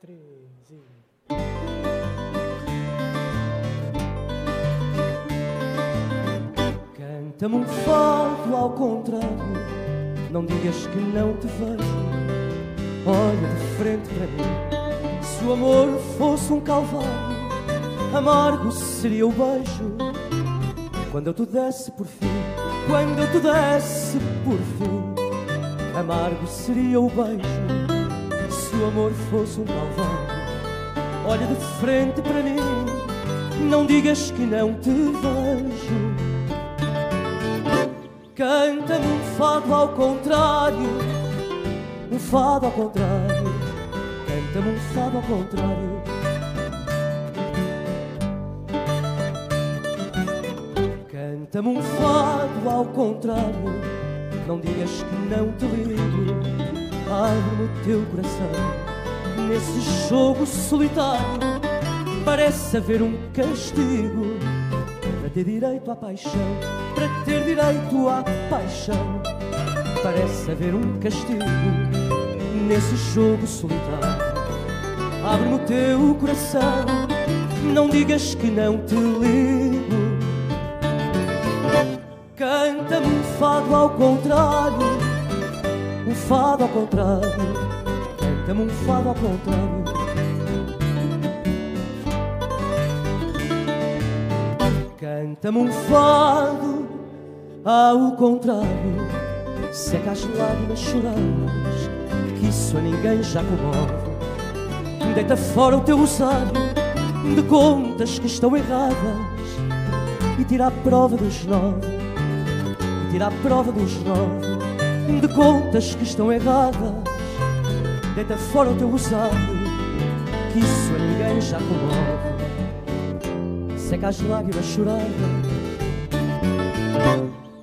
três e... Canta-me um fado ao contrário, não digas que não te vejo. Olha de frente para mim, se o amor fosse um calvário, amargo seria o beijo. Quando eu te desse por fim, quando eu te desse por fim, amargo seria o beijo o amor fosse um calvário. Olha de frente para mim, não digas que não te vejo. Canta-me um fado ao contrário, um fado ao contrário. Canta-me um fado ao contrário. Canta-me um fado ao contrário, não digas que não te ligo abre o teu coração nesse jogo solitário. Parece haver um castigo para ter direito à paixão, para ter direito à paixão. Parece haver um castigo nesse jogo solitário. Abre-me o teu coração, não digas que não te ligo. Canta-me um fado ao contrário fado ao contrário, canta-me um fado ao contrário. Canta-me um fado ao contrário, seca as lágrimas choradas, que isso a ninguém já comove. Deita fora o teu rosário de contas que estão erradas e tira a prova dos nove, e tira a prova dos nove de contas que estão erradas. Deita fora o teu rosário, que isso a ninguém já comove. Seca as lágrimas choradas.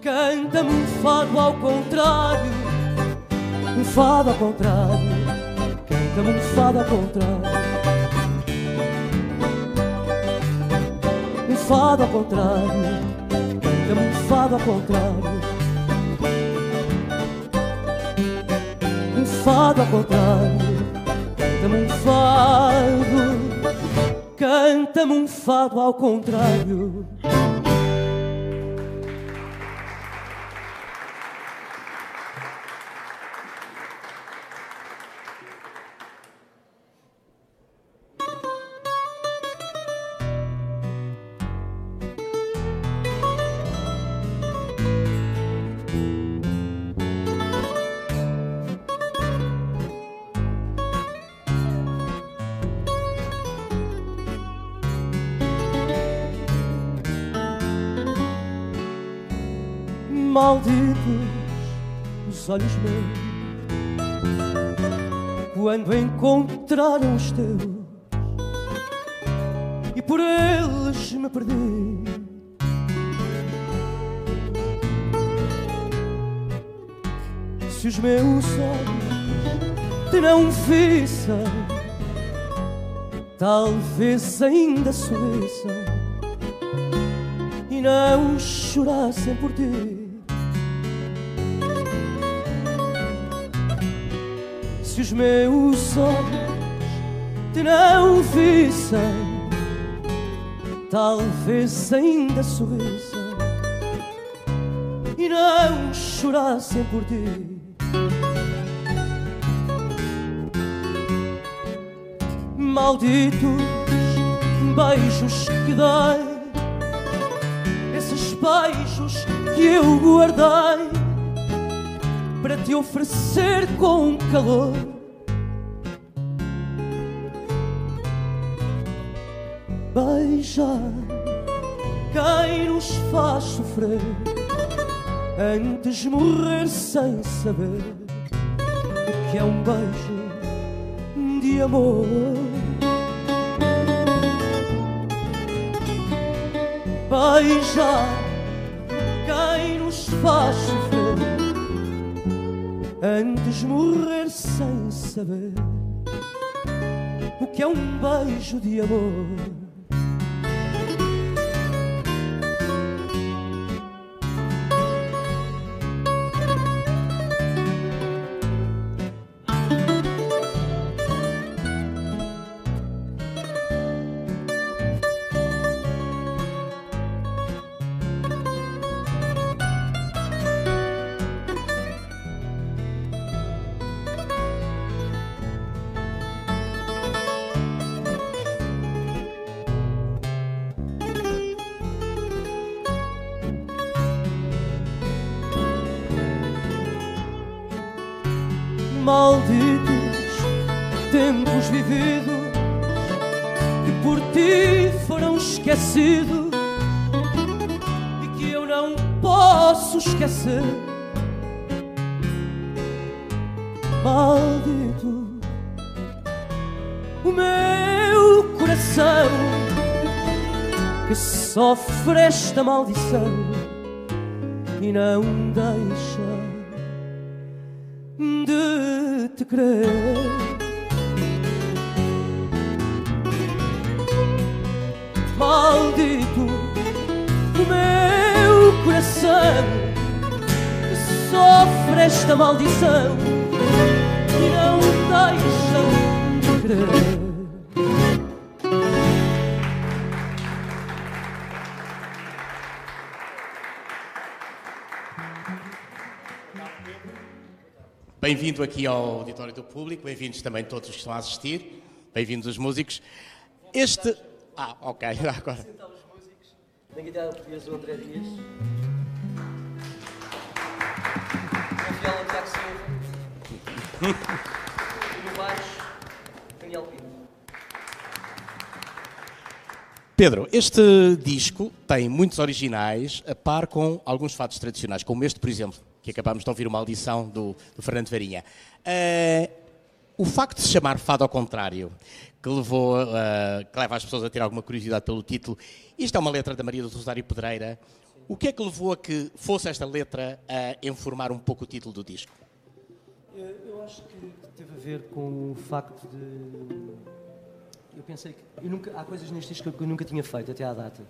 Canta-me um fado ao contrário, um fado ao contrário. Canta-me um fado ao contrário. Um fado ao contrário, canta-me um fado ao contrário. Fado ao contrário. Canta-me um fado, canta-me um fado ao contrário. Malditos os olhos meus quando encontraram os teus e por eles me perdi. Se os meus olhos te não vissem, talvez ainda sorrissem e não chorassem por ti. Se os meus olhos te não vissem, talvez ainda sorrissem e não chorassem por ti. Malditos beijos que dei, esses beijos que eu guardei para te oferecer com calor. Beija quem nos faz sofrer antes de morrer sem saber o que é um beijo de amor. Beija quem nos faz sofrer antes morrer sem saber o que é um beijo de amor. Tempos vividos que por ti foram esquecidos e que eu não posso esquecer. Maldito o meu coração que sofre esta maldição e não deixa de te crer. Maldito o meu coração que sofre esta maldição e não deixa de crer. Bem-vindo aqui ao auditório do público, bem-vindos também todos os que estão a assistir, bem-vindos os músicos. Este. Ah, ok, agora. Na guitarra portuguesa, o André Dias. Na viola, Tiago Silva. E no baixo, Daniel Pinto. Pedro, este disco tem muitos originais, a par com alguns fatos tradicionais, como este, por exemplo, que acabámos de ouvir uma audição do, do Fernando Varinha. Uh, o facto de se chamar Fado ao Contrário, que, levou, uh, que leva as pessoas a ter alguma curiosidade pelo título, isto é uma letra da Maria do Rosário Pedreira. O que é que levou a que fosse esta letra a informar um pouco o título do disco? Eu acho que teve a ver com o facto de. Eu pensei que. Eu nunca, há coisas neste disco que eu nunca tinha feito até à data.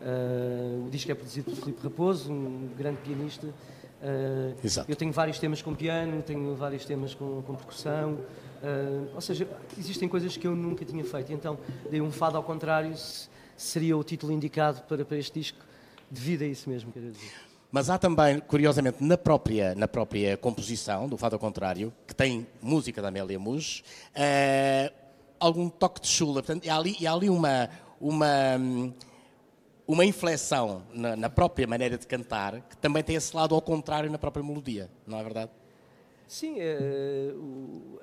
Uh, o disco é produzido por Filipe Raposo, um grande pianista. Uh, Exato. Eu tenho vários temas com piano, tenho vários temas com, com percussão, uh, ou seja, existem coisas que eu nunca tinha feito. Então, dei um fado ao contrário, seria o título indicado para, para este disco, devido a isso mesmo, quer dizer. Mas há também, curiosamente, na própria, na própria composição do Fado ao Contrário, que tem música da Amélia Muj, uh, algum toque de chula. Portanto, há ali, há ali uma, uma, uma inflexão na, na, própria maneira de cantar que também tem esse lado ao contrário na própria melodia, não é verdade? Sim, é, o,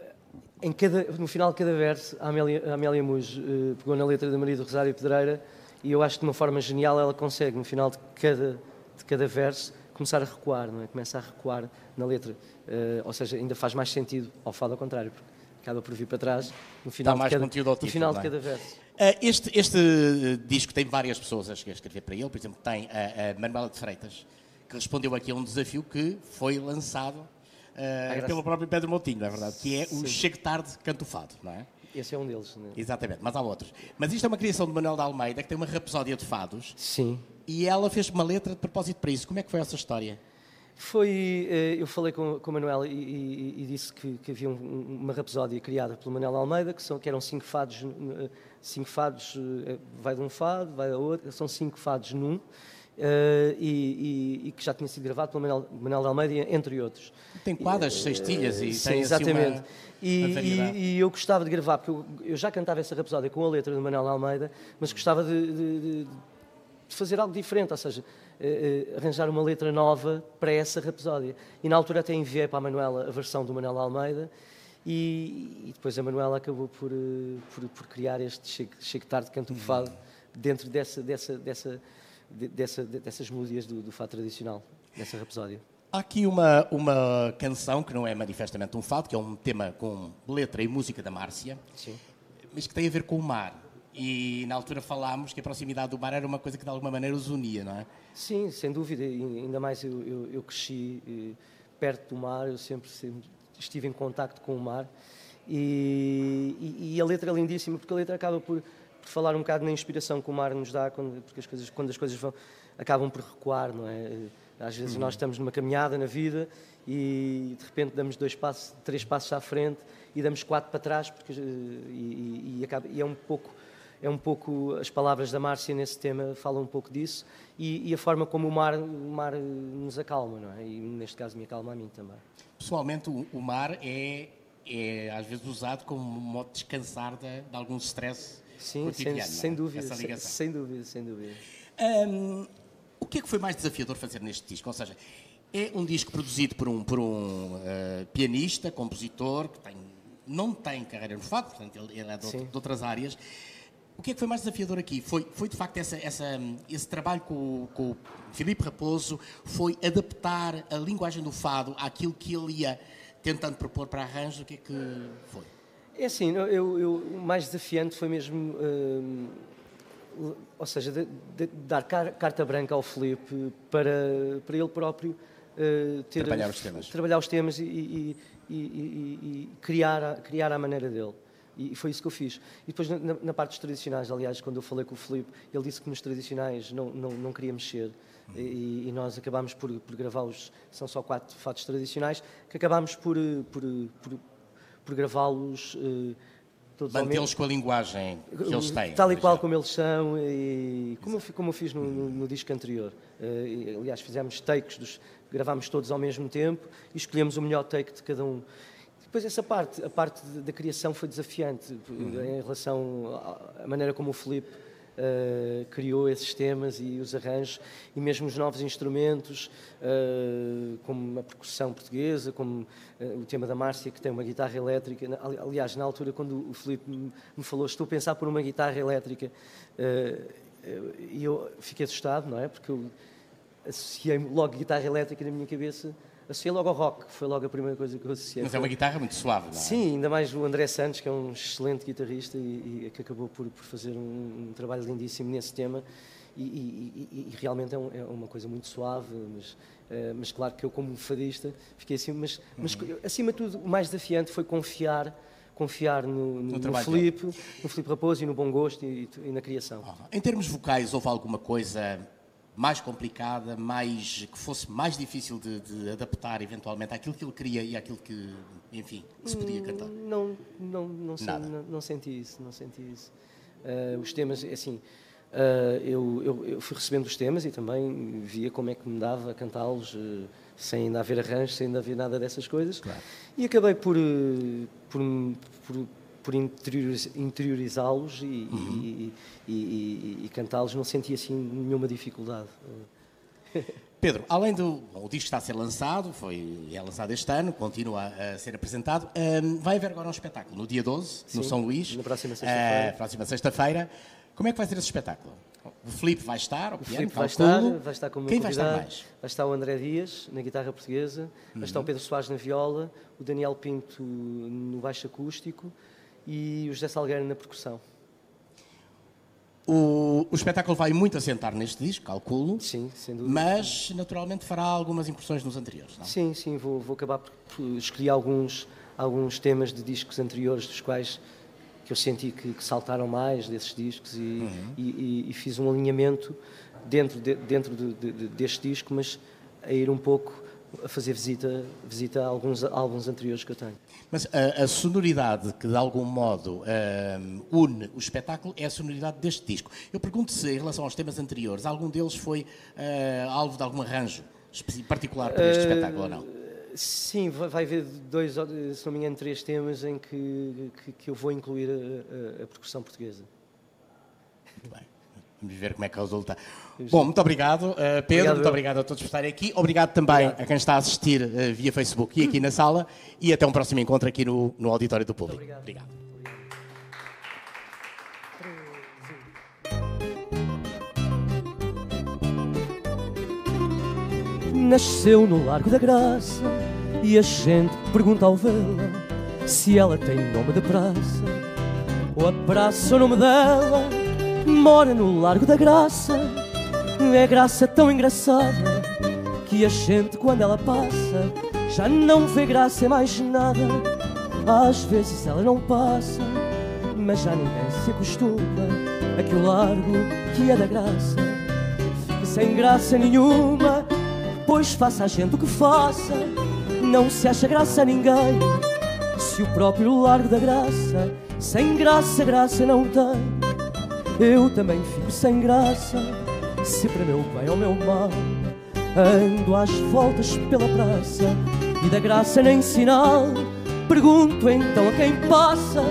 cada, no final de cada verso, a Amélia, a Amélia Muj uh, pegou na letra da Maria do Rosário Pedreira e eu acho que de uma forma genial ela consegue, no final de cada, de cada verso, começar a recuar, não é? Começa a recuar na letra, uh, ou seja, ainda faz mais sentido ao fado ao contrário, porque acaba por vir para trás no final, Dá mais de, cada, conteúdo ao título, no final não é? de cada verso. Uh, este, este disco tem várias pessoas a escrever para ele, por exemplo, tem a, a Manuela de Freitas, que respondeu aqui a um desafio que foi lançado uh, pelo próprio Pedro Moutinho, não é verdade? Que é o Sim. Chegue Tarde Canto Fado, não é? Esse é um deles, não é? Exatamente, mas há outros. Mas isto é uma criação de Manuel de Almeida, que tem uma rapsódia de fados, Sim. e ela fez uma letra de propósito para isso. Como é que foi essa história? Foi, eh, eu falei com, com o Manuel e, e- e disse que, que havia um- uma rapsódia criada pelo Manuel Almeida, que, são, que eram cinco fados, eh, cinco fados, eh, vai de um fado, vai a outro, são cinco fados num, eh, e, e- e que já tinha sido gravado pelo Manuel, Manuel Almeida, entre outros. Tem quadras, sextilhas e Sim, tem assim, exatamente. uma, e, uma variedade. e- e eu gostava de gravar, porque eu, eu já cantava essa rapsódia com a letra do Manuel Almeida, mas gostava de, de- de- de fazer algo diferente, ou seja, eh, eh, arranjar uma letra nova para essa rapsódia. E na altura até enviei para a Manuela a versão do Manuel Almeida e, e depois a Manuela acabou por, eh, por, por criar este Chego Tarde Canto Fado dentro dessa, dessa, dessa, de- dessa, dessas melodias do, do fado tradicional, dessa rapsódia. Há aqui uma, uma canção que não é manifestamente um fado, que é um tema com letra e música da Márcia, Sim. mas que tem a ver com o mar. E na altura falámos que a proximidade do mar era uma coisa que de alguma maneira os unia, não é? Sim, sem dúvida. E ainda mais eu, eu, eu cresci eh, perto do mar, eu sempre, sempre estive em contacto com o mar. E, e- e a letra é lindíssima, porque a letra acaba por, por falar um bocado na inspiração que o mar nos dá, quando, porque as coisas, quando as coisas vão, acabam por recuar, não é? Às vezes nós estamos numa caminhada na vida e de repente damos dois passos, três passos à frente e damos quatro para trás, porque, eh, e, e- e acaba, e é um pouco é um pouco as palavras da Márcia nesse tema falam um pouco disso e, e a forma como o mar, o mar eh, nos acalma, não é? E neste caso me acalma a mim também. Pessoalmente, o, o mar é, é às vezes usado como um modo de descansar de, de algum stress Sim, cotidiano. sem, é? sem dúvida, sem, sem dúvida, sem dúvida. Hum, o que é que foi mais desafiador fazer neste disco? Ou seja, É um disco produzido por um, por um uh, pianista, compositor, que tem, não tem carreira no fado, portanto ele, ele é de, de, outras áreas. O que é que foi mais desafiador aqui? Foi, foi de facto essa, essa, esse trabalho com, com o Filipe Raposo, foi adaptar a linguagem do fado àquilo que ele ia tentando propor para arranjo. O que é que foi? É assim, eu, eu, o mais desafiante foi mesmo. Uh, ou seja, de, de dar car, carta branca ao Felipe para, para ele próprio uh, ter, trabalhar os temas, trabalhar os temas e, e, e, e criar, a, criar a maneira dele. E foi isso que eu fiz. E depois, na, na, parte dos tradicionais, aliás, quando eu falei com o Felipe, ele disse que nos tradicionais não, não, não queria mexer. E, e, nós acabámos por, por gravar os. São só quatro fatos tradicionais, que acabámos por, por, por, por gravá-los. Uh, todos Mantê-los com a linguagem que eles têm. Tal e qual como eles são, e como, eu, como eu fiz no, no, no disco anterior. Uh, aliás, fizemos takes, dos, gravámos todos ao mesmo tempo e escolhemos o melhor take de cada um. Depois essa parte, a parte da criação foi desafiante uhum. em relação à maneira como o Felipe uh, criou esses temas e os arranjos e mesmo os novos instrumentos, uh, como a percussão portuguesa, como uh, o tema da Márcia, que tem uma guitarra elétrica. Aliás, na altura, quando o Felipe me falou, estou a pensar por uma guitarra elétrica, e eu fiquei assustado, não é? Porque eu associei logo guitarra elétrica na minha cabeça associei logo ao rock, foi logo a primeira coisa que eu associei. Mas é uma guitarra muito suave, não é? Sim, ainda mais o André Santos, que é um excelente guitarrista e, e que acabou por, por fazer um, um, trabalho lindíssimo nesse tema. E, e, e realmente é, um, é, uma coisa muito suave, mas, uh, mas claro que eu, como fadista, fiquei assim. Mas, uhum. mas acima de tudo, o mais desafiante foi confiar confiar no, no, no, Filipe, no Filipe Raposo e no bom gosto e, e na criação. Uhum. Em termos vocais, houve alguma coisa mais complicada, mais, que fosse mais difícil de, de, adaptar eventualmente àquilo que ele queria e àquilo que, enfim, se podia cantar? Hum, não, não, não, não, não senti isso, não senti isso. Uh, os temas, assim, uh, eu, eu, eu, fui recebendo os temas e também via como é que me dava a cantá-los uh, sem ainda haver arranjos, sem ainda haver nada dessas coisas. Claro. E acabei por, por, por por interiorizá-los e, uhum. e, e, e cantá-los, não senti assim nenhuma dificuldade. Pedro, além do. Bom, o disco está a ser lançado, foi, é lançado este ano, continua a, ser apresentado. Um, vai haver agora um espetáculo no dia 12, Sim, no São Luís. Na próxima sexta-feira. Uh, próxima sexta-feira. Como é que vai ser esse espetáculo? O Filipe vai estar, o, o piano, vai estar, vai estar como Quem vai estar mais? Vai estar o André Dias na guitarra portuguesa, uhum. vai estar o uhum. Pedro Soares na viola, o Daniel Pinto no baixo acústico e o José Salgueiro na percussão. O, o, espetáculo vai muito assentar neste disco, calculo. Sim, sem dúvida. Mas, naturalmente, fará algumas impressões nos anteriores, não? Sim, sim, vou, vou acabar por, escolher alguns, alguns temas de discos anteriores, dos quais que eu senti que, que saltaram mais desses discos e, uhum. e, e, e, fiz um alinhamento dentro, de, dentro de, de, deste disco, mas a ir um pouco a fazer visita, visita a alguns álbuns anteriores que eu tenho. Mas a, a sonoridade que de algum modo uh, une o espetáculo é a sonoridade deste disco. Eu pergunto se, em relação aos temas anteriores, algum deles foi uh, alvo de algum arranjo particular para este uh, espetáculo ou não? Sim, vai haver dois, se não me engano, três temas em que, que, que eu vou incluir a, a, a percussão portuguesa. Muito bem. Vamos ver como é que o resultado. Bom, muito obrigado, uh, Pedro. Obrigado, muito obrigado a todos por estarem aqui. Obrigado também obrigado. a quem está a assistir uh, via Facebook e aqui na sala. E até um próximo encontro aqui no, no Auditório do Público. Obrigado. obrigado. Nasceu no Largo da Graça e a gente pergunta ao vê-la se ela tem nome de praça ou a praça o nome dela mora no Largo da Graça. É graça tão engraçada que a gente, quando ela passa, já não vê graça em mais nada. Às vezes ela não passa, mas já ninguém se acostuma a que o largo que é da graça sem graça nenhuma. Pois faça a gente o que faça, não se acha graça a ninguém. Se o próprio largo da graça, sem graça, graça não tem eu também fico sem graça, se para meu bem ou meu mal ando às voltas pela praça e da graça nem sinal. Pergunto então a quem passa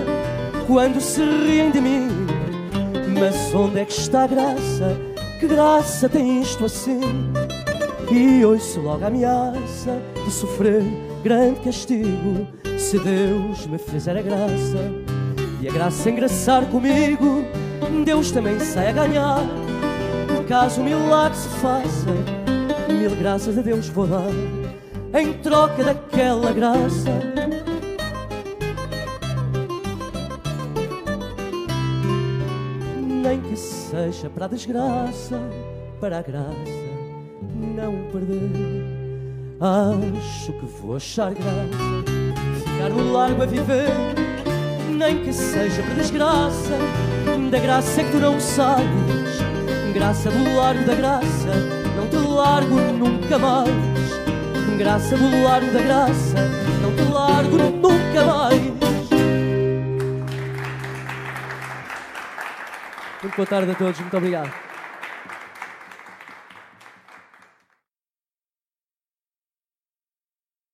quando se riem de mim, mas onde é que está a graça? Que graça tem isto assim? E ouço logo a ameaça de sofrer grande castigo se Deus me fizer a graça e a graça engraçar comigo. Deus também sai a ganhar. Caso o milagre se faça, mil graças a Deus vou dar em troca daquela graça. Nem que seja para a desgraça, para a graça não perder. Acho que vou achar graça, ficar no largo a viver, nem que seja para desgraça, da graça é que tu não sabes, graça do largo da graça, não te largo nunca mais graça do largo da graça, não te largo nunca mais. Muito boa tarde a todos, muito obrigado.